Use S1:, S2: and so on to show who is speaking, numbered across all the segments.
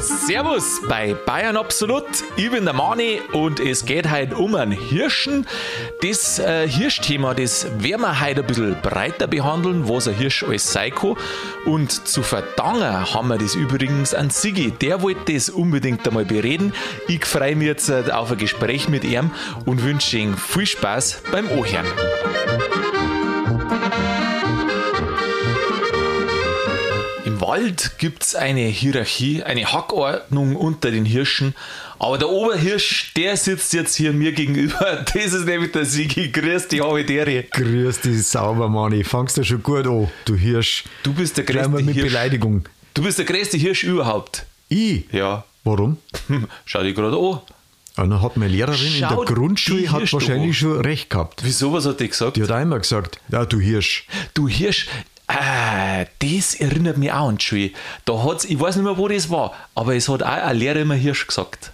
S1: Servus bei Bayern Absolut. Ich bin der Mani und es geht heute um einen Hirschen. Das äh, Hirschthema, das werden wir heute ein bisschen breiter behandeln, was ein Hirsch alles sein kann. Und zu verdanken haben wir das übrigens an Sigi. Der wollte das unbedingt einmal bereden. Ich freue mich jetzt auf ein Gespräch mit ihm und wünsche ihm viel Spaß beim Ohren. Wald gibt es eine Hierarchie, eine Hackordnung unter den Hirschen. Aber der Oberhirsch, der sitzt jetzt hier mir gegenüber. Das ist nämlich der Sigi. Grüß dich, Habitäre.
S2: Grüß dich, sauber, Manni. Fangst du schon gut an, du Hirsch.
S1: Du bist der größte
S2: mit
S1: Hirsch.
S2: Beleidigung.
S1: Du bist der größte Hirsch überhaupt.
S2: Ich?
S1: Ja.
S2: Warum?
S1: Schau dich gerade an.
S2: Ja, dann hat meine Lehrerin
S1: Schau
S2: in der Grundschule hat wahrscheinlich
S1: an.
S2: schon recht gehabt.
S1: Wieso, was hat die gesagt?
S2: Die hat immer gesagt, ja, du Hirsch.
S1: Du Hirsch, ah, das erinnert mich auch an die Schule. Da hat's, ich weiß nicht mehr, wo das war, aber es hat auch ein Lehrer immer Hirsch gesagt.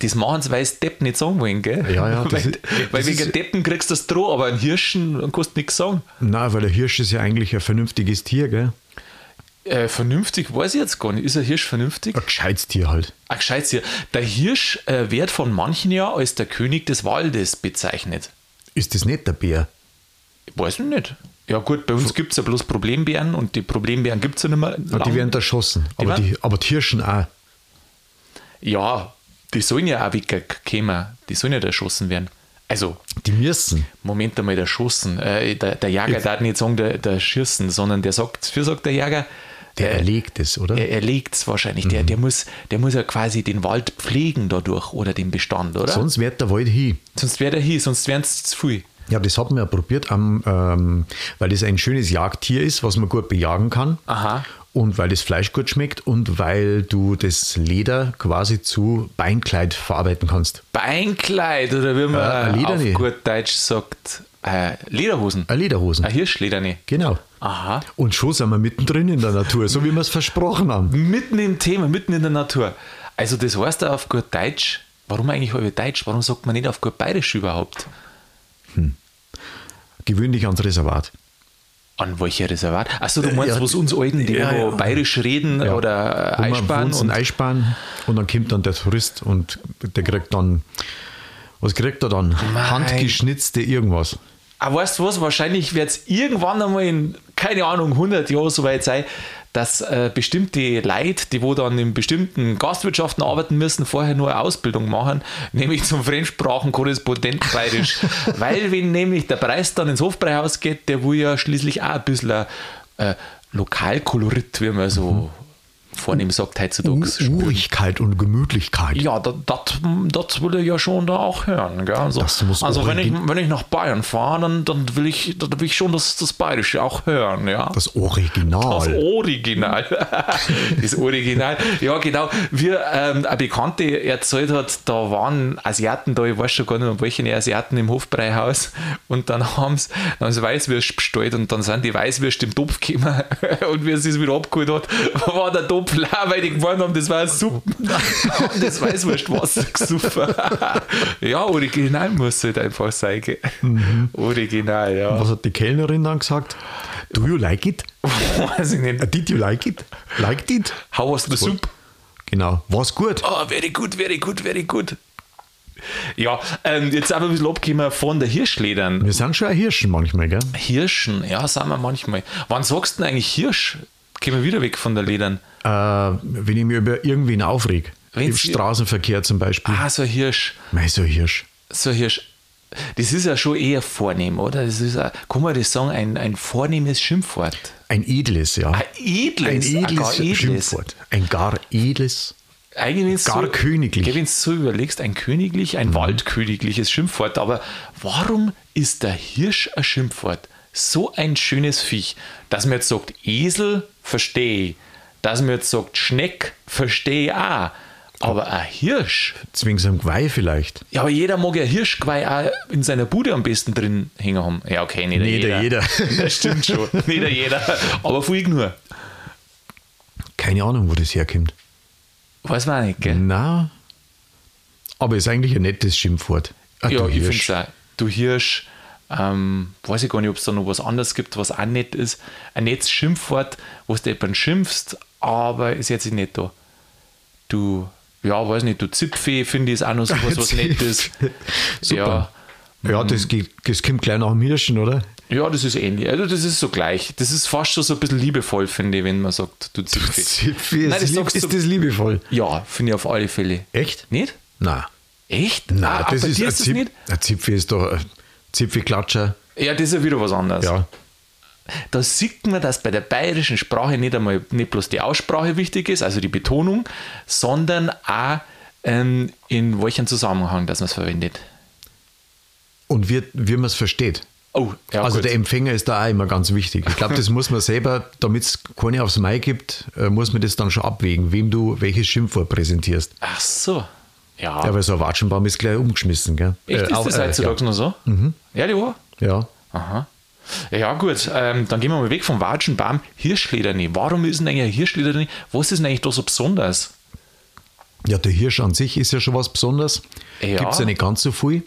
S1: Das machen sie, weil sie Depp nicht sagen wollen, gell?
S2: Ja, ja,
S1: weil
S2: ist-
S1: weil wegen
S2: ist-
S1: Deppen kriegst du das Droh, aber ein Hirschen kannst du nichts sagen.
S2: Nein, weil der Hirsch ist ja eigentlich ein vernünftiges Tier, gell?
S1: Äh, vernünftig weiß ich jetzt gar nicht. Ist ein Hirsch vernünftig?
S2: Ein gescheites Tier halt.
S1: Ach, gescheit hier. Der Hirsch äh, wird von manchen ja als der König des Waldes bezeichnet.
S2: Ist das nicht der Bär?
S1: Weiß ich nicht. Ja, gut, bei uns gibt es ja bloß Problembären und die Problembären gibt es ja nicht mehr.
S2: Ja, die werden erschossen. Aber
S1: werden-
S2: die, aber die Hirschen auch.
S1: Ja, die sollen ja auch wegkommen. Die sollen ja erschossen werden. Also,
S2: Die müssen.
S1: Moment einmal, erschossen. Äh, der, der Jäger darf nicht sagen, der, der schießen, sondern der sagt, für sagt der Jäger,
S2: Der
S1: äh,
S2: erlegt es, oder?
S1: er, er legt es wahrscheinlich. Der, der, muss, der muss ja quasi den Wald pflegen dadurch oder den Bestand, oder?
S2: Sonst wird der Wald hin.
S1: sonst wäre der hier, sonst wären es zu viel.
S2: Ja, das hat man ja probiert, am, ähm, weil das ein schönes Jagdtier ist, was man gut bejagen kann.
S1: Aha.
S2: Und weil das Fleisch gut schmeckt und weil du das Leder quasi zu Beinkleid verarbeiten kannst.
S1: Beinkleid oder wie man
S2: Äh,
S1: auf gut Deutsch sagt, äh, Lederhosen.
S2: Eine Lederhosen.
S1: Ein Hirschlederne.
S2: Genau.
S1: Aha.
S2: Und schon sind wir mittendrin in der Natur, so wie wir es versprochen haben.
S1: Mitten im Thema, mitten in der Natur. Also das heißt auf gut Deutsch, warum eigentlich halbe Deutsch? Warum sagt man nicht auf gut Bayerisch überhaupt?
S2: Gewöhn dich ans Reservat.
S1: An welcher Reservat? Achso, du meinst,
S2: ja,
S1: was uns Alten, die
S2: ja, ja.
S1: Bayerisch reden
S2: Ja.
S1: oder äh, Eisbahn und
S2: Eisbahn und dann kommt dann der Tourist und der kriegt dann, was kriegt er dann?
S1: Mei.
S2: Handgeschnitzte irgendwas.
S1: Aber Ah, weißt du was? Wahrscheinlich wird es irgendwann einmal in, keine Ahnung, 100 Jahren so weit sein, dass äh, bestimmte Leute, die wo dann in bestimmten Gastwirtschaften arbeiten müssen, vorher nur eine Ausbildung machen, nämlich zum Fremdsprachenkorrespondenten bayerisch. Weil, wenn nämlich der Preis dann ins Hofbräuhaus geht, der will ja schließlich auch ein bisschen äh, Lokalkolorit, wie man so vornehm sagt heutzutage. spüren.
S2: Urigkeit und Gemütlichkeit.
S1: Ja, das, will ich ja schon da auch hören. Gell? Also, also wenn, ich, wenn ich nach Bayern fahre, dann, dann, will ich, dann will ich schon das, das Bayerische auch hören. Ja?
S2: Das Original.
S1: Das Original. das Original. Ja, genau. Wie ähm, eine Bekannte erzählt hat, da waren Asiaten da, ich weiß schon gar nicht mehr, welche Asiaten im Hofbräuhaus. Und dann haben sie, dann haben sie Weißwürst bestellt und dann sind die Weißwürste im Topf gekommen. Und wie sie es wieder abgeholt hat, war der Topf leer, weil die gemeint haben, das war. Haben das Weißwurstwasser gesoffen. ja, original muss halt einfach sein. gell? Original, ja.
S2: Was hat die Kellnerin dann gesagt? Do you like it?
S1: Weiß ich nicht.
S2: Uh, Did you like it? Liked it?
S1: How was the soup?
S2: Genau. War's gut?
S1: Oh, very good, very good, very good. Ja, ähm, jetzt aber ein bisschen abgekommen von der Hirschledern.
S2: Wir sind schon ein Hirschen manchmal, gell?
S1: Hirschen, ja, sind wir manchmal. Wann sagst du denn eigentlich Hirsch? Gehen wir wieder weg von der Ledern.
S2: Äh, wenn ich mich über irgendwen aufreg. Im
S1: Wenn's-
S2: Straßenverkehr zum Beispiel.
S1: Ah, so ein Hirsch.
S2: Mei, so ein Hirsch.
S1: So ein Hirsch. Das ist ja schon eher vornehm, oder? Das ist, ein, kann man das sagen, ein, ein vornehmes Schimpfwort.
S2: Ein edles, ja.
S1: Ein edles.
S2: ein edles,
S1: edles.
S2: Schimpfwort. Ein gar edles.
S1: Eigentlich
S2: Gar
S1: so,
S2: königlich.
S1: Wenn du so überlegst, ein königlich, ein waldkönigliches Schimpfwort. Aber warum ist der Hirsch ein Schimpfwort? So ein schönes Viech. Dass man jetzt sagt, Esel, verstehe ich. Dass man jetzt sagt, Schneck, verstehe ich auch. Aber ein Hirsch,
S2: Zwings am Geweih vielleicht.
S1: ja, aber jeder mag ja Hirschgeweih auch in seiner Bude am besten drin hängen haben. Ja, okay, nicht jeder.
S2: jeder.
S1: Das stimmt schon. Nicht jeder. Aber viel nur.
S2: Keine Ahnung, wo das herkommt.
S1: Weiß man nicht, gell?
S2: Na. Aber ist eigentlich ein nettes Schimpfwort. Ah,
S1: ja, ich finde es auch. Du Hirsch, Ähm, weiß ich gar nicht, ob es da noch was anderes gibt, was auch nett ist. Ein nettes Schimpfwort, wo du jemanden schimpfst, aber ist jetzt nicht da. Du, ja, weiß nicht, du Zipfee, finde ich, ist auch noch sowas, was nett ist.
S2: Super. Ja, ja das, geht, das kommt gleich nach dem Hirschen, oder?
S1: Ja, das ist ähnlich. Also das ist so gleich. Das ist fast schon so ein bisschen liebevoll, finde ich, wenn man sagt, du Zipfee.
S2: Zipfee,
S1: Nein, das
S2: ist,
S1: sagst
S2: ist das liebevoll?
S1: Ja, finde ich auf alle Fälle.
S2: Echt?
S1: Nicht?
S2: Nein.
S1: Echt?
S2: Nein,
S1: Ah,
S2: das ist, ein,
S1: ist das
S2: Zip,
S1: nicht?
S2: ein Zipfel ist doch ein Zipfelklatscher.
S1: Ja, das ist ja wieder was anderes.
S2: Ja.
S1: Da sieht man, dass bei der bayerischen Sprache nicht einmal nicht bloß die Aussprache wichtig ist, also die Betonung, sondern auch ähm, in welchem Zusammenhang, dass man es verwendet.
S2: Und wie, wie man es versteht.
S1: Oh, ja,
S2: also
S1: gut.
S2: der Empfänger ist da auch immer ganz wichtig. Ich glaube, das muss man selber, damit es keine aufs Mai gibt, äh, muss man das dann schon abwägen, wem du welches Schimpfwort präsentierst.
S1: Ach so. Ja.
S2: Ja, weil so ein Watschenbaum ist gleich umgeschmissen, gell?
S1: Echt, ist
S2: auch,
S1: das heutzutage noch so? Mhm. Ja, die war.
S2: ja.
S1: Aha. Ja, gut, ähm, dann gehen wir mal weg vom Watschenbaum. Hirschlederni. Warum ist denn eigentlich ein Hirschlederni? Was ist denn eigentlich da so besonders?
S2: ja, der Hirsch an sich ist ja schon was Besonderes.
S1: Ja.
S2: Gibt es ja nicht ganz so viel.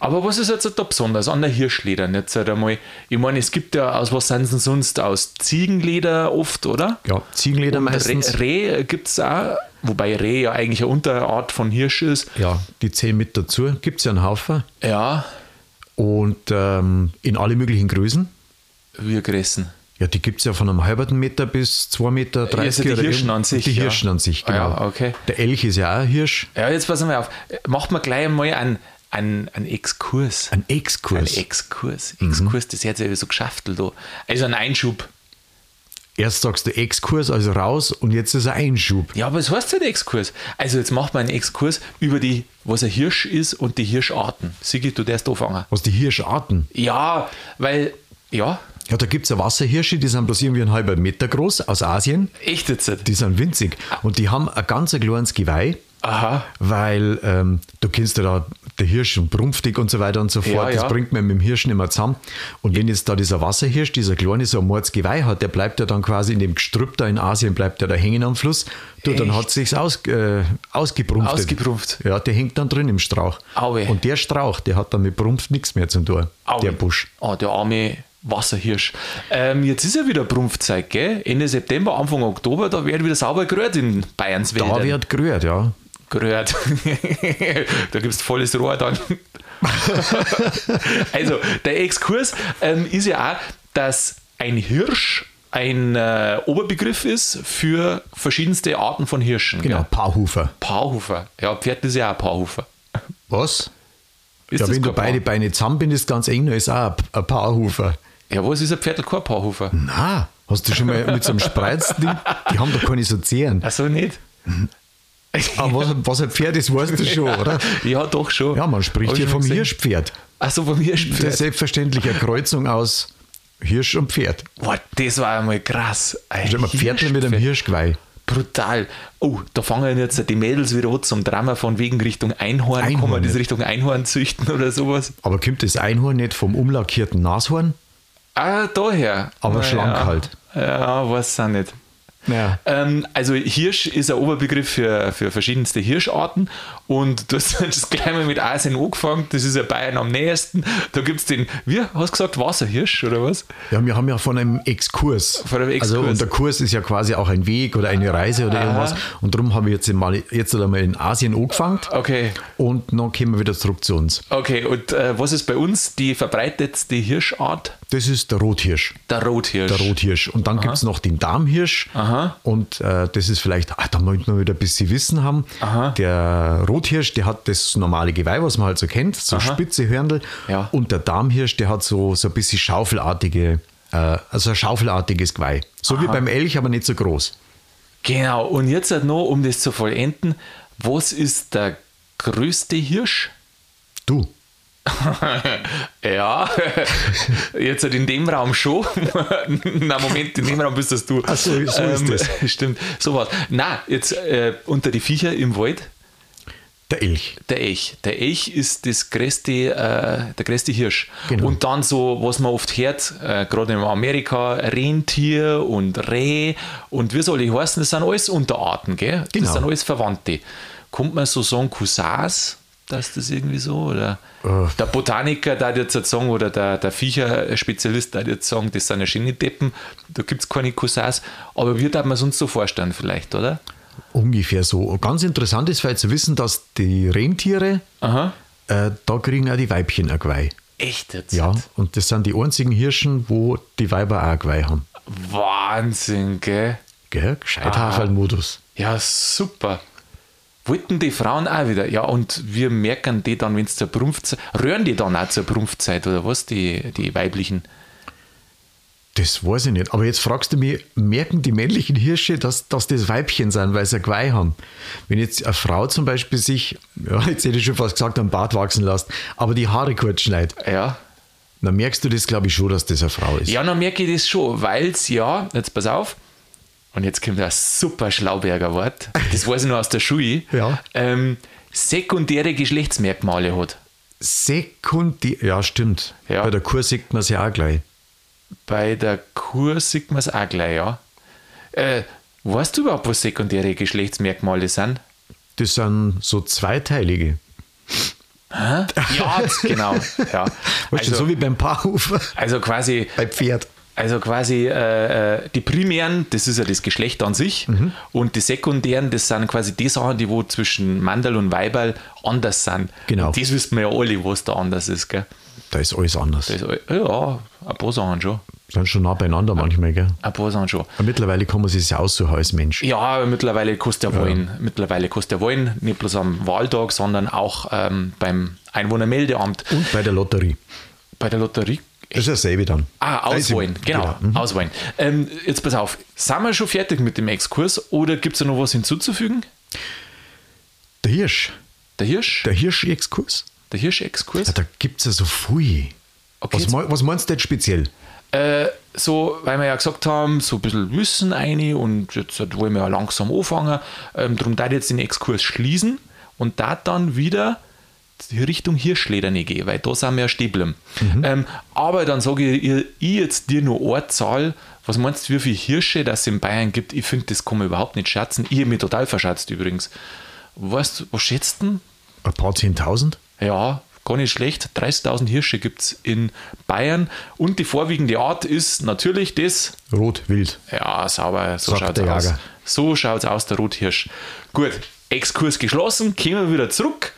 S1: Aber was ist jetzt da besonders an der Hirschledern? Jetzt halt einmal, ich meine, es gibt ja aus was sind sie sonst? Aus Ziegenleder oft, oder?
S2: Ja, Ziegenleder
S1: Und
S2: meistens.
S1: Reh, Reh gibt es auch, wobei Reh ja eigentlich eine Unterart von Hirsch ist.
S2: Ja, die zählen mit dazu. Gibt es ja einen Haufen.
S1: Ja,
S2: Und ähm, in alle möglichen Größen.
S1: wir gerissen.
S2: Ja, die gibt es ja von einem halben Meter bis zwei Meter dreißig.
S1: Also die Hirschen an sich,
S2: Die
S1: ja.
S2: Hirschen an sich, genau.
S1: Ja, okay.
S2: Der Elch ist ja auch ein Hirsch.
S1: Ja, jetzt passen wir auf. Macht man gleich einmal einen, einen, einen Exkurs.
S2: Ein
S1: Ein
S2: Exkurs.
S1: Exkurs.
S2: Mhm.
S1: Exkurs, das hört sich ja so geschaftelt da. Also ein Einschub.
S2: Erst sagst du Exkurs, also raus, und jetzt ist ein Einschub.
S1: Ja, aber es heißt halt Exkurs. Also jetzt macht man einen Exkurs über die, was ein Hirsch ist und die Hirscharten. Sigi, du darfst anfangen.
S2: Was die Hirscharten.
S1: Ja, weil, ja,
S2: Ja, da gibt es ja Wasserhirsche, die sind bloß irgendwie einen halben Meter groß aus Asien.
S1: echt jetzt.
S2: Die sind winzig. Und die haben ein ganz kleines Geweih,
S1: Aha.
S2: weil ähm, du kennst ja da der Hirsch und Prumpftig und so weiter und so fort.
S1: Ja,
S2: Das
S1: ja.
S2: bringt man mit dem Hirsch nicht mehr zusammen. Und wenn jetzt da dieser Wasserhirsch, dieser kleine, so ein Mordsgeweih hat, der bleibt ja dann quasi in dem Gestrüpp da in Asien, bleibt ja da hängen am Fluss. Du, dann hat sich's aus, äh, ausgeprumpft.
S1: Ausgeprumpft.
S2: Ja, der hängt dann drin im Strauch.
S1: Aue.
S2: Und der Strauch, der hat dann mit Prumpf nichts mehr zu tun.
S1: Aue.
S2: Der Busch.
S1: Oh, der arme Wasserhirsch. Ähm, jetzt ist ja wieder Prumpfzeit, gell? Ende September, Anfang Oktober, da wird wieder sauber gerührt in Bayerns Wäldern.
S2: Da wird gerührt, ja.
S1: Gerührt. da gibt es volles Rohr dann. also, der Exkurs ähm, ist ja auch, dass ein Hirsch ein äh, Oberbegriff ist für verschiedenste Arten von Hirschen.
S2: Genau,
S1: Gell?
S2: Paarhufer.
S1: Paarhufer. Ja, Pferd ist ja auch ein Paarhufer.
S2: Was?
S1: Ist
S2: ja, wenn du
S1: kein Paar?
S2: beide Beine zusammenbindest, ganz eng, dann ist auch ein- Paarhufer.
S1: Ja, was ist ein Pferd kein Paarhufer?
S2: Na, hast du schon mal mit so einem Spreizding? Die haben doch keine so Zehen.
S1: Achso, nicht?
S2: Aber was, was ein Pferd ist, weißt du schon, oder?
S1: Ja, doch schon.
S2: Ja, man spricht
S1: Hab
S2: hier
S1: ich
S2: vom
S1: gesehen.
S2: Hirschpferd.
S1: Achso, vom
S2: Das ist
S1: Hirschpferd.
S2: selbstverständlich eine Kreuzung aus Hirsch und Pferd.
S1: Boah, das war einmal krass. Ein
S2: Stell mal Pferdle mit einem
S1: Hirschpferd.
S2: Hirschgeweih.
S1: Brutal. Oh, da fangen jetzt die Mädels wieder an zum Drama von wegen Richtung Einhorn.
S2: Einhorn,
S1: Kann man das. Richtung Einhorn züchten oder sowas?
S2: Aber kommt das Einhorn nicht vom umlackierten Nashorn?
S1: Ah, daher.
S2: Aber
S1: Na
S2: schlank
S1: ja.
S2: halt.
S1: Ja, weiß auch nicht.
S2: Naja.
S1: Ähm, also Hirsch ist ein Oberbegriff für, für verschiedenste Hirscharten und du hast das gleich mal mit Asien angefangen, das ist ja Bayern am nächsten. Da gibt es den, wie hast du gesagt, Wasserhirsch oder was?
S2: Ja, wir haben ja von einem Exkurs.
S1: Von einem Exkurs.
S2: Also, und der Kurs ist ja quasi auch ein Weg oder eine Reise oder
S1: Aha.
S2: irgendwas. Und darum haben wir jetzt mal, jetzt einmal in Asien angefangen.
S1: Okay.
S2: Und dann kommen wir wieder zurück zu uns.
S1: Okay, und äh, was ist bei uns die verbreitetste Hirschart?
S2: Das ist der Rothirsch.
S1: Der Rothirsch.
S2: Der Rothirsch. Und dann gibt es noch den Darmhirsch.
S1: Aha.
S2: Und äh, das ist vielleicht, ah, da möchten wir wieder ein bisschen Wissen haben.
S1: Aha.
S2: Der Rothirsch, der hat das normale Geweih, was man halt so kennt, so
S1: Aha.
S2: spitze Hörnl.
S1: Ja.
S2: Und der Darmhirsch, der hat so, so ein bisschen schaufelartige, äh, also ein schaufelartiges Geweih. So wie beim Elch, aber nicht so groß.
S1: Genau, und jetzt halt noch, um das zu vollenden, was ist der größte Hirsch?
S2: Du.
S1: ja, jetzt halt in dem Raum schon. Na Moment, in dem Raum bist das du. Ähm,
S2: Ach so, so ist das.
S1: Stimmt, sowas. Na, jetzt äh, unter die Viecher im Wald,
S2: Der Elch.
S1: der Elch. Der Elch ist das größte, äh, der größte Hirsch.
S2: Genau.
S1: Und dann so, was man oft hört, äh, gerade in Amerika, Rentier und Reh und wie soll ich heißen, das sind alles Unterarten, gell?
S2: Genau.
S1: Das sind alles Verwandte. Kommt man so sagen, Cousins, dass das irgendwie so? Oder
S2: Äh.
S1: der Botaniker, da jetzt sagen, oder der, der Viecher-Spezialist, da jetzt sagen, das sind ja schöne Deppen, da gibt es keine Cousins. Aber wie darf man es uns so vorstellen, vielleicht, oder?
S2: Ungefähr so. Ganz interessant ist vielleicht zu wissen, dass die Rentiere,
S1: Aha.
S2: äh, da kriegen auch die Weibchen ein Geweih.
S1: Echt jetzt?
S2: Ja, und das sind die einzigen Hirschen, wo die Weiber auch ein Geweih haben.
S1: Wahnsinn, gell?
S2: Gell? Gescheithaferl-Modus.
S1: Ja, super. Wollten die Frauen auch wieder? Ja, und wir merken die dann, wenn es zur Brumpfzeit, rühren die dann auch zur Brumpfzeit oder was, die, die weiblichen?
S2: Das weiß ich nicht. Aber jetzt fragst du mich, merken die männlichen Hirsche, dass, dass das Weibchen sind, weil sie ein Geweih haben? Wenn jetzt eine Frau zum Beispiel sich, ja, jetzt hätte ich schon fast gesagt, einen Bart wachsen lässt, aber die Haare kurz schneidet,
S1: Ja.
S2: dann merkst du das, glaube ich, schon, dass das eine Frau ist.
S1: Ja, dann merke ich das schon, weil es ja, jetzt pass auf, und jetzt kommt ein super Schlauberger Wort, das weiß ich noch aus der Schule,
S2: Ja.
S1: ähm, sekundäre Geschlechtsmerkmale hat.
S2: Sekundär, ja, stimmt.
S1: Ja.
S2: Bei der Kur sieht man es ja auch gleich.
S1: Bei der Kur sieht man es auch gleich, ja. Äh, weißt du überhaupt, was sekundäre Geschlechtsmerkmale sind?
S2: Das sind so zweiteilige.
S1: Ja, genau. Ja.
S2: Du, so
S1: Also,
S2: wie beim Paarhufer
S1: also quasi,
S2: bei Pferd.
S1: also quasi äh, äh, die primären, das ist ja das Geschlecht an sich, und die sekundären, das sind quasi die Sachen, die wo zwischen Mandel und Weiberl anders sind.
S2: Genau.
S1: Und das wissen wir ja alle, was da anders ist. Gell?
S2: Da ist alles anders.
S1: Ist- ja, ein paar Sachen schon.
S2: Sind schon nah beieinander manchmal, gell?
S1: Ein paar Sachen schon.
S2: Aber mittlerweile kann man sich das aussuchen als Mensch.
S1: Ja, aber mittlerweile kostet der Wollen. Mittlerweile kostet der Wollen nicht bloß am Wahltag, sondern auch ähm, beim Einwohnermeldeamt.
S2: Und bei der Lotterie.
S1: Bei der Lotterie.
S2: Das ist dasselbe dann.
S1: Ah, auswählen, genau,
S2: Mhm.
S1: auswählen. Ähm, jetzt pass auf, sind wir schon fertig mit dem Exkurs oder gibt es noch was hinzuzufügen?
S2: Der Hirsch.
S1: Der Hirsch?
S2: Der Hirsch-Exkurs.
S1: Der Hirsch-Exkurs?
S2: Ja, da gibt es ja so viel.
S1: Okay,
S2: was,
S1: jetzt-
S2: mei- was meinst du jetzt speziell?
S1: Äh, so, weil wir ja gesagt haben, so ein bisschen Wissen ein und jetzt wollen wir ja langsam anfangen. Ähm, darum da jetzt den Exkurs schließen und da dann wieder Richtung Hirschlederne gehen, weil da sind wir ja stehen geblieben. Ähm, aber dann sage ich, ihr- ich jetzt dir nur eine Zahl. Was meinst du, wie viele Hirsche das in Bayern gibt? Ich finde, das kann man überhaupt nicht schätzen. Ich habe mich total verschätzt übrigens. Weißt du, was schätzt du?
S2: Ein paar Zehntausend?
S1: Ja, gar nicht schlecht. 30.000 Hirsche gibt es in Bayern. Und die vorwiegende Art ist natürlich das.
S2: Rot, wild.
S1: Ja, sauber, so schaut es aus. So schaut aus, der Rothirsch. Gut, Exkurs geschlossen, kommen wir wieder zurück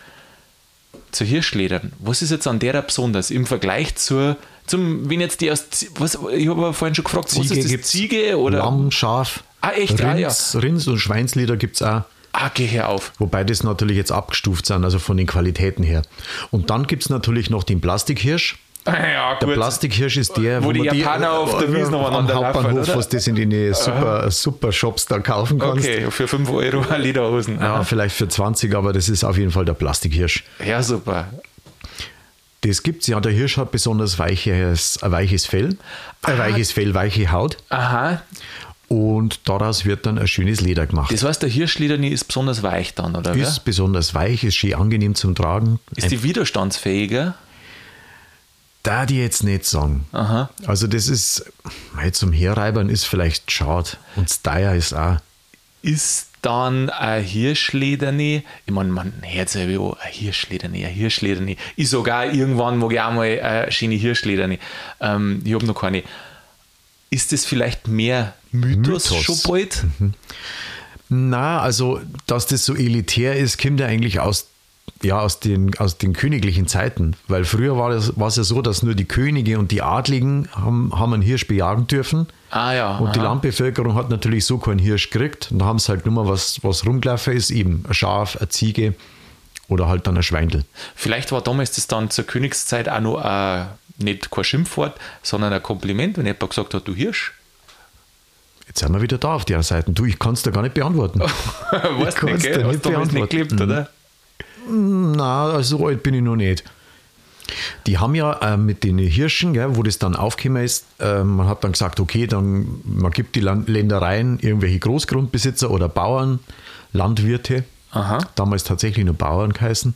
S1: zur Hirschledern. Was ist jetzt an der besonders im Vergleich zur, zum, wenn jetzt die aus, was, ich habe vorhin schon gefragt, was ist das, Ziege oder?
S2: Lamm, Schaf.
S1: Ah, echt? Ah, ja.
S2: Rins und Schweinsleder gibt es auch.
S1: Ah, geh her auf.
S2: Wobei das natürlich jetzt abgestuft sind, also von den Qualitäten her. Und dann gibt es natürlich noch den Plastikhirsch.
S1: Ja,
S2: Der. Plastikhirsch ist der,
S1: Wo die
S2: man
S1: Japaner auf der Wiesn
S2: am
S1: umeinander laufen,
S2: Hauptbahnhof,
S1: oder?
S2: was das in den super, super Shops da kaufen kannst.
S1: Okay, für 5 Euro Lederhosen.
S2: Ja, vielleicht für 20, aber das ist auf jeden Fall der Plastikhirsch.
S1: Ja, super.
S2: Das gibt's ja. Der Hirsch hat besonders weiches, ein weiches Fell, ein weiches Fell, weiche Haut
S1: Aha,
S2: und daraus wird dann ein schönes Leder gemacht.
S1: das heißt, der Hirschlederni ist besonders weich dann, oder?
S2: ist
S1: Ist,
S2: besonders weich, ist schön angenehm zum Tragen.
S1: ist die widerstandsfähiger?
S2: Da die jetzt nicht sagen.
S1: Aha.
S2: Also das ist, zum Herreibern ist vielleicht schade und das teuer ist auch.
S1: Ist dann ein Hirschlederni, ich meine, man hört sich ja ein Hirschlederni, ein Hirschlederni. Ich sogar irgendwann mag ich auch mal eine schöne Hirschlederni. Ähm, ich habe noch keine. Ist das vielleicht mehr Mythos,
S2: Mythos.
S1: schon bald?
S2: Na, also, dass das so elitär ist, kommt ja eigentlich aus, ja, aus, den, aus den königlichen Zeiten. Weil früher war es, war es ja so, dass nur die Könige und die Adligen haben, haben einen Hirsch bejagen dürfen.
S1: Ah ja.
S2: Und die
S1: aha.
S2: Landbevölkerung hat natürlich so keinen Hirsch gekriegt. Und da haben sie halt nur mal was, was rumgelaufen ist, eben ein Schaf, eine Ziege oder halt dann ein Schweindel.
S1: Vielleicht war damals das dann zur Königszeit auch noch ein, nicht kein Schimpfwort, sondern ein Kompliment, wenn jemand gesagt hat, du Hirsch.
S2: Jetzt sind wir wieder da auf der Seite. Du, ich kann es dir gar nicht beantworten.
S1: weißt nicht,
S2: dir
S1: gell? Hast
S2: nicht
S1: nicht
S2: beantworten. Mhm.
S1: gelebt, oder?
S2: Na, also so alt bin ich noch nicht. Die haben ja äh, mit den Hirschen, gell, wo das dann aufgekommen ist, äh, man hat dann gesagt, okay, dann man gibt die Land Ländereien irgendwelche Großgrundbesitzer oder Bauern, Landwirte,
S1: Aha.
S2: damals tatsächlich nur Bauern geheißen.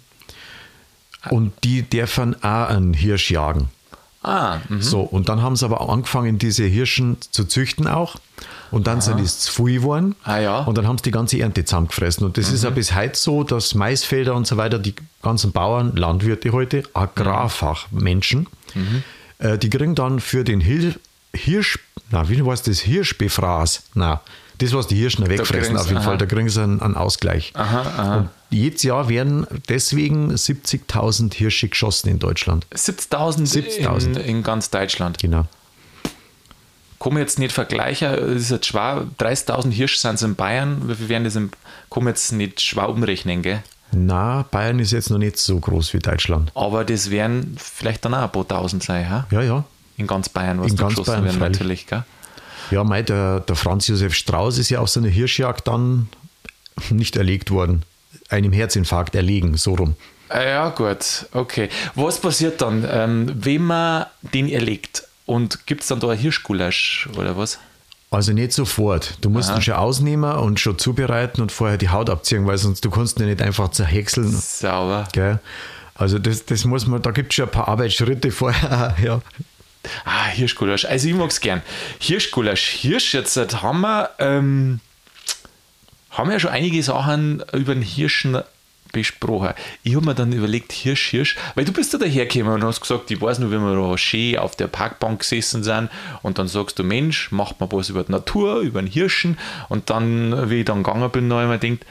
S2: Und die dürfen auch einen Hirsch jagen.
S1: Ah, mhm.
S2: So, und dann haben sie aber angefangen, diese Hirschen zu züchten auch. und dann sind es zu viel geworden
S1: Ah, ja.
S2: und dann haben sie die ganze Ernte zusammengefressen. Und das ist ja bis heute so, dass Maisfelder und so weiter, die ganzen Bauern, Landwirte heute, Agrarfachmenschen, äh, die kriegen dann für den Hil Hirsch, na, wie heißt das? Hirschbefraß. Na, das, was die Hirschen wegfressen, auf jeden
S1: aha.
S2: Fall, da kriegen sie einen, einen Ausgleich. Und jedes Jahr werden deswegen 70.000 Hirsche geschossen in Deutschland.
S1: 70.000 in,
S2: 70.000.
S1: in ganz Deutschland.
S2: Genau.
S1: Kann man jetzt nicht vergleichen, das ist jetzt schwer. 30.000 Hirsch sind es in Bayern. Viel werden das in, kann man jetzt nicht schwer umrechnen, gell?
S2: Na, Bayern ist jetzt noch nicht so groß wie Deutschland.
S1: Aber das werden vielleicht dann auch ein paar Tausend sein, ha?
S2: Ja, ja.
S1: In ganz Bayern, was
S2: In ganz
S1: geschossen
S2: Bayern,
S1: werden,
S2: freilich.
S1: natürlich, gell?
S2: Ja, mei, der, der Franz Josef Strauß ist ja auf so einer Hirschjagd dann nicht erlegt worden. Einem Herzinfarkt erlegen, so rum.
S1: Ah, Ja, gut, okay. Was passiert dann, ähm, wenn man den erlegt? Und gibt es dann da ein Hirschgulasch oder was?
S2: Also nicht sofort. Du musst ihn schon ausnehmen und schon zubereiten und vorher die Haut abziehen, weil sonst du kannst ihn nicht einfach zerhäckseln.
S1: Sauber.
S2: Gell? Also das, das muss man, da gibt es schon ein paar Arbeitsschritte vorher. Ja.
S1: Ah, Hirschgulasch. Also ich mag es gern. Hirschgulasch. Hirsch, jetzt halt haben wir, ähm, haben wir ja schon einige Sachen über den Hirschen besprochen. Ich habe mir dann überlegt, Hirsch, Hirsch, weil du bist da dahergekommen und hast gesagt, ich weiß nur, wenn wir da schön auf der Parkbank gesessen sind und dann sagst du, Mensch, macht mal was über die Natur, über den Hirschen und dann, wie ich dann gegangen bin, habe ich mir gedacht,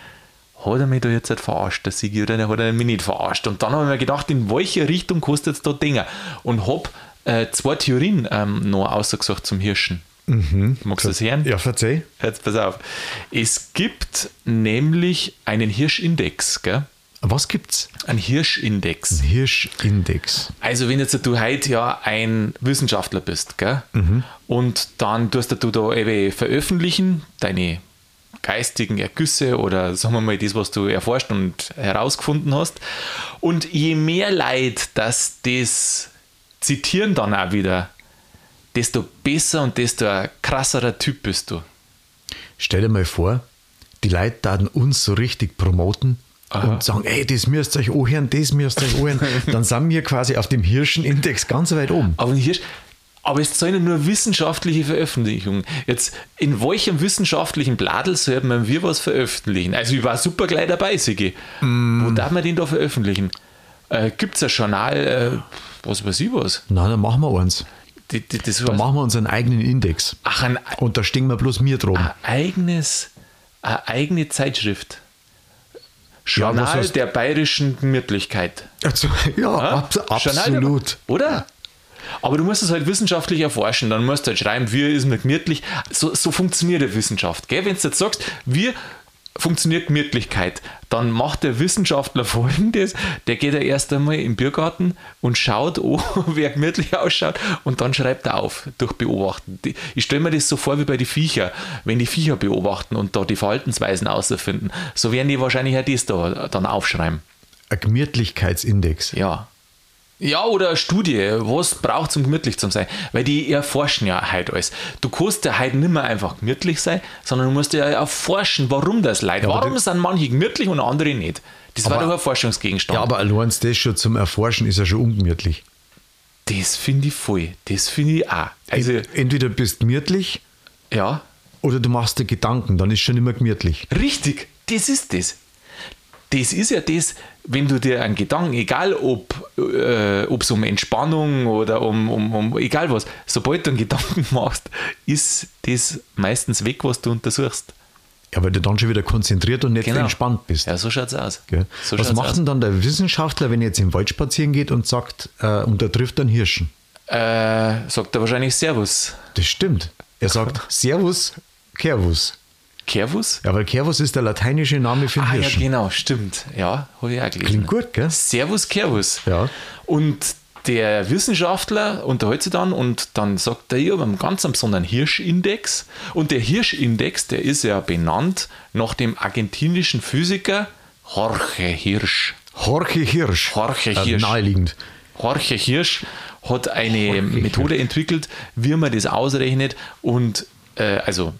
S1: hat er mich da jetzt verarscht, der Sigi, oder hat er mich nicht verarscht? Und dann habe ich mir gedacht, in welche Richtung kostet es da Dinge? Und habe äh, zwei Theorien ähm, noch ausgesagt zum Hirschen. Magst du das hören?
S2: Ja, verzeih.
S1: Jetzt pass auf. Es gibt nämlich einen Hirschindex, gell?
S2: Was gibt's?
S1: Ein Hirschindex.
S2: Hirschindex.
S1: Also wenn jetzt du heute ja ein Wissenschaftler bist, gell? Und dann tust du da eben veröffentlichen, deine geistigen Ergüsse oder sagen wir mal das, was du erforscht und herausgefunden hast. Und je mehr Leid, dass das zitieren dann auch wieder, desto besser und desto krasserer Typ bist du.
S2: Stell dir mal vor, die Leute dann uns so richtig promoten und sagen, ey, das müsst ihr euch anhören, das müsst ihr euch anhören. Dann sind wir quasi auf dem Hirschenindex ganz weit oben.
S1: Aber ein Hirsch, aber es sollen nur wissenschaftliche Veröffentlichungen. Jetzt, in welchem wissenschaftlichen Bladel sollten wir was veröffentlichen? Also, ich war super gleich dabei, Sigi. Wo darf man den da veröffentlichen? Äh, Gibt es ein Journal, äh, was weiß ich was?
S2: Na, dann machen wir eins.
S1: Die, die, das
S2: Dann machen wir unseren eigenen Index.
S1: Ach, ein,
S2: Und da stehen wir bloß mir drum.
S1: ein eigenes, eine eigene Zeitschrift.
S2: Ja,
S1: Journal
S2: heißt-
S1: der bayerischen Gemütlichkeit.
S2: Also, ja,
S1: Ja?
S2: abs
S1: Journal der-
S2: absolut.
S1: Oder? Aber du musst es halt wissenschaftlich erforschen. Dann musst du halt schreiben, wie ist mir gemütlich. So, so funktioniert die Wissenschaft. Gell? Wenn du jetzt sagst, wie funktioniert Gemütlichkeit, dann macht der Wissenschaftler folgendes: Der geht ja erst einmal im Biergarten und schaut, oh, wer gemütlich ausschaut, und dann schreibt er auf durch Beobachten. Ich stelle mir das so vor wie bei den Viecher, wenn die Viecher beobachten und da die Verhaltensweisen außerfinden. So werden die wahrscheinlich auch das da dann aufschreiben.
S2: Ein Gemütlichkeitsindex.
S1: Ja. Ja, oder eine Studie, was braucht zum gemütlich zu sein? Weil die erforschen ja heute alles. Du kannst ja heute nicht mehr einfach gemütlich sein, sondern du musst ja erforschen, warum das leid.
S2: aber
S1: warum sind manche gemütlich und andere nicht? Das war
S2: Aber-
S1: doch ein Forschungsgegenstand.
S2: Ja, aber allein das schon zum Erforschen ist ja schon ungemütlich.
S1: das finde ich voll. Das finde ich auch. Also,
S2: Entweder bist du gemütlich
S1: ja,
S2: oder du machst dir Gedanken, dann ist schon immer gemütlich.
S1: richtig. Das ist das. Das ist ja das, wenn du dir einen Gedanken, egal ob äh, es um Entspannung oder um, um, um egal was, sobald du einen Gedanken machst, ist das meistens weg, was du untersuchst.
S2: Ja, weil du dann schon wieder konzentriert und nicht
S1: Genau.
S2: entspannt bist.
S1: Ja, so schaut es aus. So
S2: Was macht
S1: aus.
S2: denn dann der Wissenschaftler, wenn er jetzt im Wald spazieren geht und sagt, äh, und er trifft einen Hirschen?
S1: Äh, sagt er wahrscheinlich Servus.
S2: Das stimmt. Er sagt Servus, Kervus.
S1: Kervus?
S2: Ja, weil Kervus ist der lateinische Name für einen
S1: Ah, ja,
S2: Hirschen.
S1: genau, stimmt. Ja, habe ich auch gelesen.
S2: Klingt gut, gell?
S1: Servus, Kervus.
S2: Ja.
S1: Und der Wissenschaftler unterhält sich dann und dann sagt er, ich habe einen ganz besonderen Hirschindex. Und der Hirschindex, der ist ja benannt nach dem argentinischen Physiker Jorge Hirsch.
S2: Jorge Hirsch.
S1: Jorge
S2: Äh,
S1: Hirsch.
S2: naheliegend.
S1: Jorge Hirsch hat eine Methode entwickelt, wie man das ausrechnet und äh, also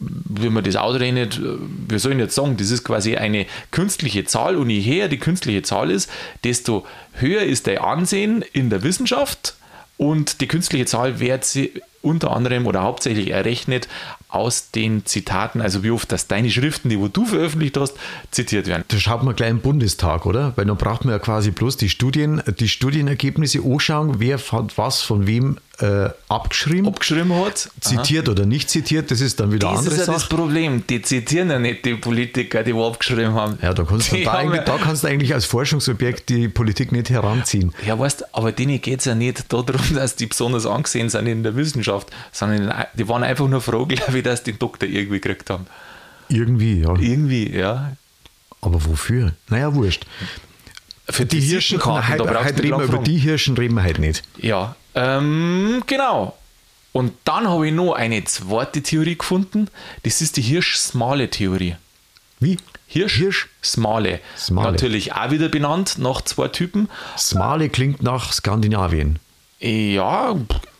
S1: wie man das ausrechnet, wir sollen jetzt sagen, das ist quasi eine künstliche Zahl und je höher die künstliche Zahl ist, desto höher ist der Ansehen in der Wissenschaft und die künstliche Zahl wird sie unter anderem oder hauptsächlich errechnet aus den Zitaten, also wie oft, dass deine Schriften, die wo du veröffentlicht hast, zitiert werden.
S2: Da schaut man gleich im Bundestag, oder? Weil dann braucht man ja quasi bloß die Studien, die Studienergebnisse anschauen, wer hat was von wem äh, abgeschrieben,
S1: Abgeschrieben hat.
S2: zitiert oder nicht zitiert, das ist dann wieder
S1: Das
S2: andere
S1: ist ja das
S2: Sache.
S1: Problem. Die zitieren ja nicht die Politiker, die wo abgeschrieben haben.
S2: Ja, da kannst, du, da, eigentlich, da kannst du eigentlich als Forschungsobjekt die Politik nicht heranziehen.
S1: Ja, weißt aber denen geht es ja nicht darum, dass die besonders angesehen sind in der Wissenschaft, sondern die waren einfach nur froh, glaube ich, dass die den Doktor irgendwie gekriegt haben.
S2: Irgendwie, ja.
S1: Irgendwie, ja.
S2: Aber wofür? Naja, wurscht.
S1: Für
S2: Die Hirschen,
S1: Visitenkarten,
S2: heute,
S1: da brauchst du
S2: über die Hirschen, reden wir heute nicht.
S1: Ja, ähm, genau. Und dann habe ich noch eine zweite Theorie gefunden. Das ist die Hirsch-Smale-Theorie.
S2: Wie?
S1: Hirsch,
S2: Hirsch?
S1: Smale.
S2: Smale.
S1: Natürlich auch wieder benannt nach zwei Typen.
S2: Smale klingt nach Skandinavien.
S1: Ja,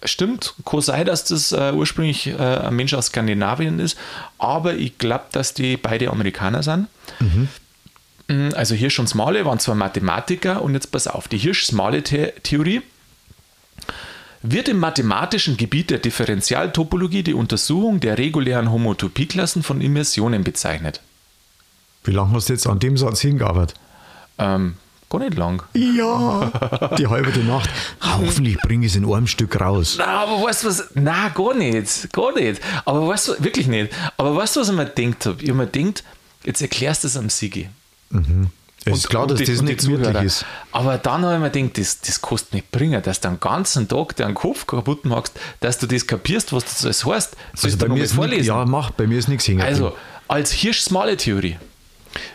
S1: stimmt. Kann sein, dass das äh, ursprünglich äh, ein Mensch aus Skandinavien ist, aber ich glaube, dass die beide Amerikaner sind. Mm, Also Hirsch und Smale waren zwar Mathematiker und jetzt pass auf, die Hirsch-Smale-Theorie wird im mathematischen Gebiet der Differentialtopologie die Untersuchung der regulären Homotopieklassen von Immersionen bezeichnet.
S2: Wie lange hast du jetzt an dem Satz hingearbeitet?
S1: Ähm, gar nicht lang.
S2: Ja, die halbe Nacht. Hoffentlich bringe ich es in einem Stück raus.
S1: Na, aber weißt du was? Na, gar nicht. Gar nicht. Aber weißt du, wirklich nicht. Aber weißt du, was ich mir gedacht habe? Ich habe mir gedacht, jetzt erklärst du es am Sigi.
S2: Es ist klar, dass
S1: die-
S2: das nicht möglich ist.
S1: Aber dann habe ich mir gedacht, das, das kostet nicht bringen, dass du den ganzen Tag deinen Kopf kaputt machst, dass du das kapierst, was das alles heißt. Sollst
S2: Also
S1: du
S2: bei mir ist
S1: vorlesen?
S2: Nicht, ja, mach, bei mir ist nichts hängen.
S1: Also, als Hirsch-Smale-Theorie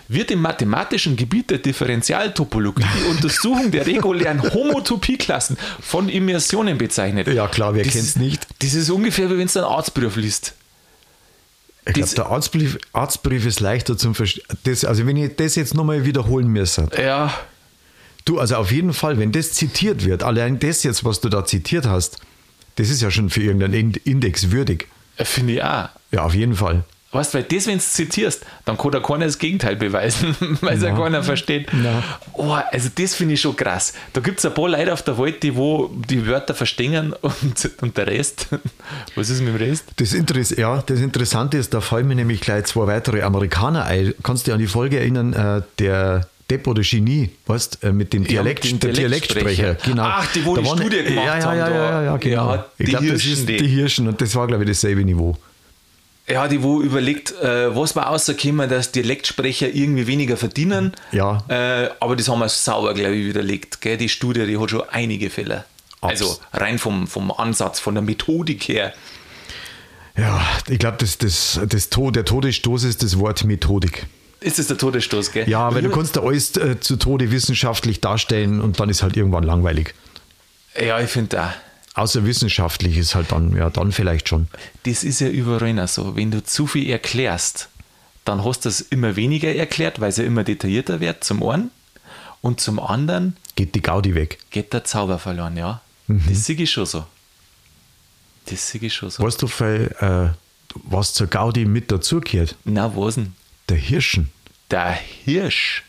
S1: wird im mathematischen Gebiet der Differentialtopologie die Untersuchung der regulären Homotopieklassen von Immersionen bezeichnet.
S2: Ja, klar, wer
S1: Das
S2: kennt's
S1: ist-
S2: nicht?
S1: Das ist ungefähr wie wenn du einen Arztbrief liest.
S2: Ich glaube, der Arztbrief, Arztbrief ist leichter zum Verstehen. Also, wenn ich das jetzt nochmal wiederholen müsste.
S1: Ja,
S2: Du, also auf jeden Fall, wenn das zitiert wird, allein das jetzt, was du da zitiert hast, das ist ja schon für irgendeinen Ind- Index würdig.
S1: finde ich auch.
S2: Ja, auf jeden Fall.
S1: Weißt du, weil das, wenn du zitierst, dann kann da keiner das Gegenteil beweisen, weil es ja keiner versteht. Oh, also das finde ich schon krass. Da gibt es ein paar Leute auf der Welt, die wo die Wörter verstehen und, und der Rest. Was ist mit dem Rest?
S2: Das, Interess ja, das Interessante ist, da fallen mir nämlich gleich zwei weitere Amerikaner ein. Kannst du dich an die Folge erinnern, äh, der Depp oder Genie, weißt äh, mit dem
S1: Ja,
S2: Dialekt,
S1: mit dem Dialektsprecher.
S2: Dialektsprecher. Genau.
S1: Ach, die, wo
S2: Da
S1: die
S2: waren-
S1: Studie gemacht
S2: ja, ja,
S1: haben
S2: Ja, ja, ja, genau.
S1: Ja,
S2: ich
S1: die
S2: glaube, das
S1: Hirschen,
S2: ist
S1: die.
S2: die Hirschen und das war, glaube ich, dasselbe Niveau.
S1: Ja, die wo überlegt, äh, was war rausgekommen, dass Dialektsprecher irgendwie weniger verdienen.
S2: Ja.
S1: Äh, aber das haben wir sauer, glaube ich, widerlegt. Gell? Die Studie, die hat schon einige Fälle.
S2: Abs-
S1: Also rein vom, vom Ansatz, von der Methodik her.
S2: Ja, ich glaube, das, das, das, To- der Todesstoß ist das Wort Methodik.
S1: Ist das der Todesstoß, gell?
S2: Ja, weil du kannst da alles äh, zu Tode wissenschaftlich darstellen und dann ist halt irgendwann langweilig.
S1: Ja, ich finde auch.
S2: Außer wissenschaftlich ist halt dann, ja, dann vielleicht schon.
S1: Das ist ja überall so. Wenn du zu viel erklärst, dann hast du es immer weniger erklärt, weil es ja immer detaillierter wird, zum einen. Und zum anderen
S2: Geht die Gaudi weg.
S1: geht der Zauber verloren, ja.
S2: Mhm.
S1: Das sehe ich schon so. Das sehe ich schon so.
S2: Weißt du, weil, äh, was zur Gaudi mit dazugehört?
S1: Na, was denn?
S2: Der Hirschen.
S1: Der Hirsch.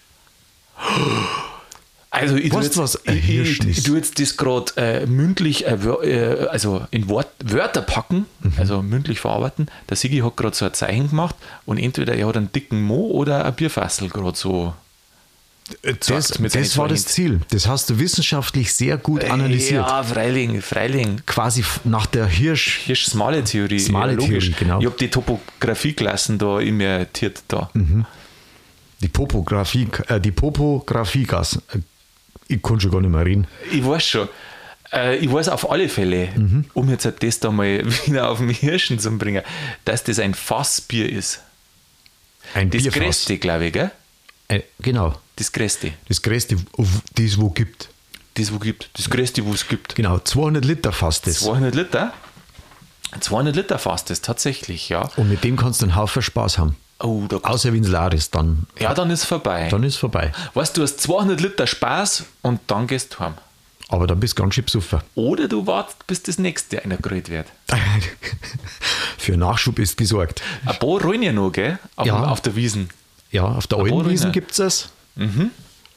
S1: Also, ich
S2: Weißt du,
S1: jetzt,
S2: was ein
S1: ich,
S2: Hirsch
S1: ich, ich
S2: ist?
S1: tue jetzt das gerade äh, mündlich, äh, äh, also in Wort, Wörter packen,
S2: Mhm.
S1: also mündlich verarbeiten. Der Sigi hat gerade so ein Zeichen gemacht und entweder er hat einen dicken Mo oder ein Bierfassel gerade so.
S2: Das,
S1: Sagt mit seinen
S2: das war das Ziel. Das hast du wissenschaftlich sehr gut analysiert.
S1: Ja, Freiling, Freiling.
S2: Quasi nach der Hirsch.
S1: Hirsch-Smale-Theorie.
S2: Smale-Theorie, genau.
S1: Ich habe die Topographieklassen da imitiert da.
S2: Die Popografie, äh, die Popografiegas. Ich kann schon gar nicht mehr reden.
S1: Ich weiß schon. Äh, ich weiß auf alle Fälle,
S2: Mhm.
S1: um jetzt halt das da mal wieder auf den Hirschen zu bringen, dass das ein Fassbier ist.
S2: Ein
S1: Das
S2: Bierfass.
S1: größte, glaube ich, gell?
S2: Äh, genau.
S1: Das größte.
S2: Das größte, das wo gibt.
S1: Das, wo gibt. Das größte, wo es gibt.
S2: Genau, 200 Liter fast das.
S1: 200 Liter. 200 Liter fast das, tatsächlich, ja.
S2: Und mit dem kannst du einen Haufen Spaß haben.
S1: Oh, da
S2: Außer wenn es leer ist, dann,
S1: Ja, dann ist vorbei.
S2: dann ist vorbei.
S1: weißt du, du hast 200 Liter Spaß und dann gehst du heim.
S2: Aber dann bist du ganz schön besoffen.
S1: Oder du wartest, bis das nächste einer gerührt wird.
S2: Für Nachschub ist gesorgt.
S1: Ein paar rollen ja noch, gell? Auf,
S2: Ja.
S1: auf der Wiesen.
S2: Ja, auf der Eulenwiesen
S1: Ruine.
S2: gibt es es.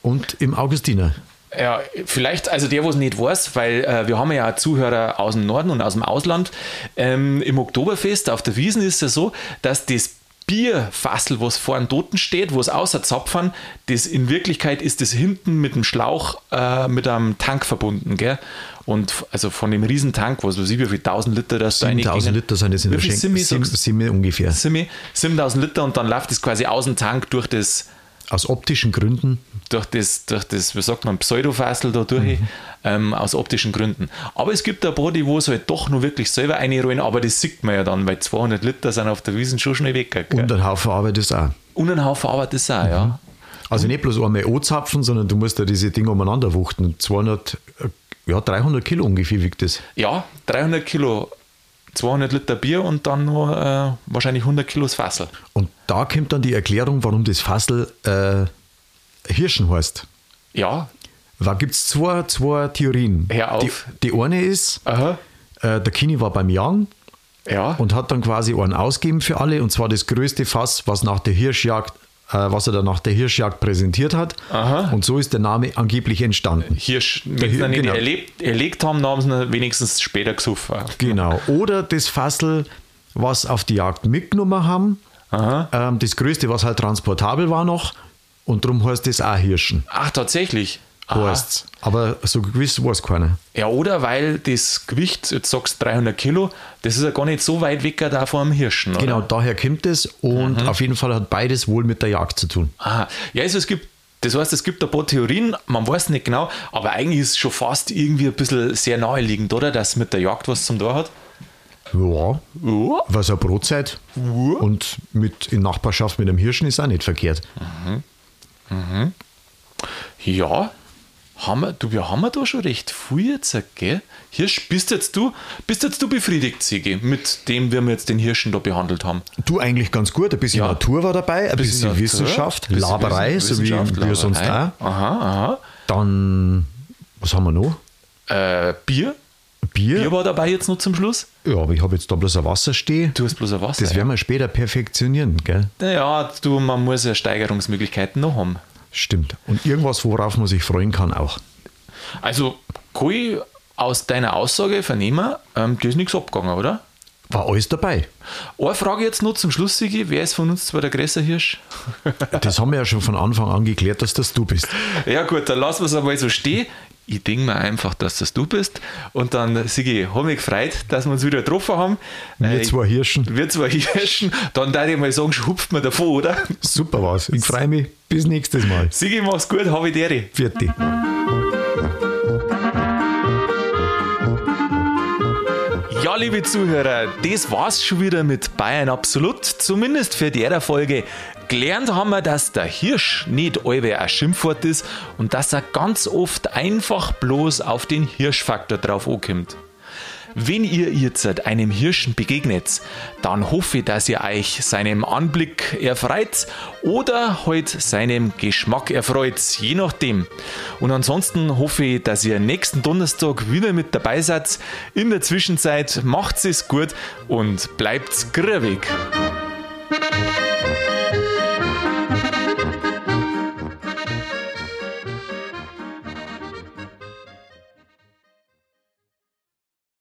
S2: Und im Augustiner.
S1: Ja, vielleicht, also der, wo es nicht weiß, weil äh, wir haben ja Zuhörer aus dem Norden und aus dem Ausland. Ähm, Im Oktoberfest auf der Wiesen ist es ja so, dass das Bierfassel, was vor dem Toten steht, wo es außer Zapfern, das in Wirklichkeit ist das hinten mit dem Schlauch äh, mit einem Tank verbunden, gell? Und also von dem Riesentank, was weiß ich, wie viel 1000 Liter das
S2: 7000 Liter sind das in der Schenke.
S1: Sim,
S2: Sim, ungefähr.
S1: Simi, 7000 Liter und dann läuft das quasi aus dem Tank durch das
S2: aus optischen Gründen?
S1: Durch das, durch das wie sagt man, Pseudofassel da durch, mhm. ähm, aus optischen Gründen. Aber es gibt ein paar, die wo es halt doch nur wirklich selber einrollen, aber das sieht man ja dann, weil 200 Liter sind auf der Wiesen schon schnell weg.
S2: Gell? Und ein Haufen Arbeit ist auch.
S1: Und ein Haufen Arbeit ist auch, mhm. ja.
S2: Also nicht bloß einmal anzapfen, sondern du musst ja diese Dinge umeinander wuchten. 200, ja, 300 Kilo ungefähr wiegt das.
S1: Ja, 300 Kilo 200 Liter Bier und dann nur äh, wahrscheinlich 100 Kilos Fassel.
S2: Und da kommt dann die Erklärung, warum das Fassel äh, Hirschen heißt.
S1: Ja.
S2: Da gibt es zwei, zwei Theorien.
S1: Hör auf.
S2: Die, die eine ist, äh, der Kini war beim Jagen
S1: ja.
S2: und hat dann quasi einen ausgeben für alle und zwar das größte Fass, was nach der Hirschjagd was er dann nach der Hirschjagd präsentiert hat.
S1: Aha.
S2: Und so ist der Name angeblich entstanden.
S1: Hirsch, wenn sie ihn genau. erlebt, erlegt haben, dann haben sie ihn wenigstens später gesucht.
S2: Genau. Oder das Fassel, was auf die Jagd mitgenommen haben. Ähm, das größte, was halt transportabel war noch. Und darum heißt das auch Hirschen.
S1: Ach, tatsächlich
S2: heißt Aber so gewiss weiß keiner.
S1: Ja, oder weil das Gewicht, jetzt sagst du 300 Kilo, das ist ja gar nicht so weit weg da vor dem Hirschen. Oder?
S2: Genau, daher kommt es und mhm. auf jeden Fall hat beides wohl mit der Jagd zu tun.
S1: Aha. Ja, also es gibt das heißt, es gibt ein paar Theorien, man weiß nicht genau, aber eigentlich ist es schon fast irgendwie ein bisschen sehr naheliegend, oder? Dass mit der Jagd was zum Tor hat.
S2: Ja, ja. was eine Brotzeit ja. und mit in Nachbarschaft mit einem Hirschen ist auch nicht verkehrt.
S1: Mhm. Mhm. Ja, haben wir, du, wir haben da schon recht viel jetzt, gell? Hirsch, bist jetzt du, bist jetzt du befriedigt, Sigi, mit dem, wie wir jetzt den Hirschen da behandelt haben?
S2: Du eigentlich ganz gut, ein bisschen ja. Natur war dabei, ein bisschen, bisschen Wissenschaft, bisschen Laberei, Wissen, so wie wir sonst auch.
S1: Aha, aha.
S2: Dann, was haben wir noch?
S1: Äh, Bier.
S2: Bier.
S1: Bier war dabei jetzt noch zum Schluss.
S2: Ja, aber ich habe jetzt da bloß ein Wasser stehen.
S1: Du hast bloß ein Wasser.
S2: Das werden wir später perfektionieren, gell?
S1: Naja, du, man muss ja Steigerungsmöglichkeiten noch haben.
S2: Stimmt. Und irgendwas, worauf man sich freuen kann auch.
S1: Also, ich aus deiner Aussage vernehmen, ähm, da ist nichts abgegangen, oder?
S2: War alles dabei.
S1: Eine Frage jetzt noch zum Schluss, Sigi. Wer ist von uns zwar der größere Hirsch?
S2: das haben wir ja schon von Anfang an geklärt, dass das du bist.
S1: Ja, gut, dann lassen wir es einmal so stehen. Ich denke mir einfach, dass das du bist. Und dann, Sigi, habe mich gefreut, dass wir uns wieder getroffen haben.
S2: Wir äh, zwei Hirschen.
S1: Wir zwei Hirschen. Dann darf ich mal sagen, hupft mir davon, oder?
S2: Super was. Ich freue mich. Bis nächstes Mal.
S1: Sigi, mach's gut. Habe ich dir.
S2: Vierte.
S1: Ja, liebe Zuhörer, das war's schon wieder mit Bayern Absolut, zumindest für der Folge. Gelernt haben wir, dass der Hirsch nicht allweil ein Schimpfwort ist und dass er ganz oft einfach bloß auf den Hirschfaktor drauf ankommt. Wenn ihr jetzt einem Hirschen begegnet, dann hoffe ich, dass ihr euch seinem Anblick erfreut oder halt seinem Geschmack erfreut, je nachdem. Und ansonsten hoffe ich, dass ihr nächsten Donnerstag wieder mit dabei seid. In der Zwischenzeit macht es gut und bleibt grübig.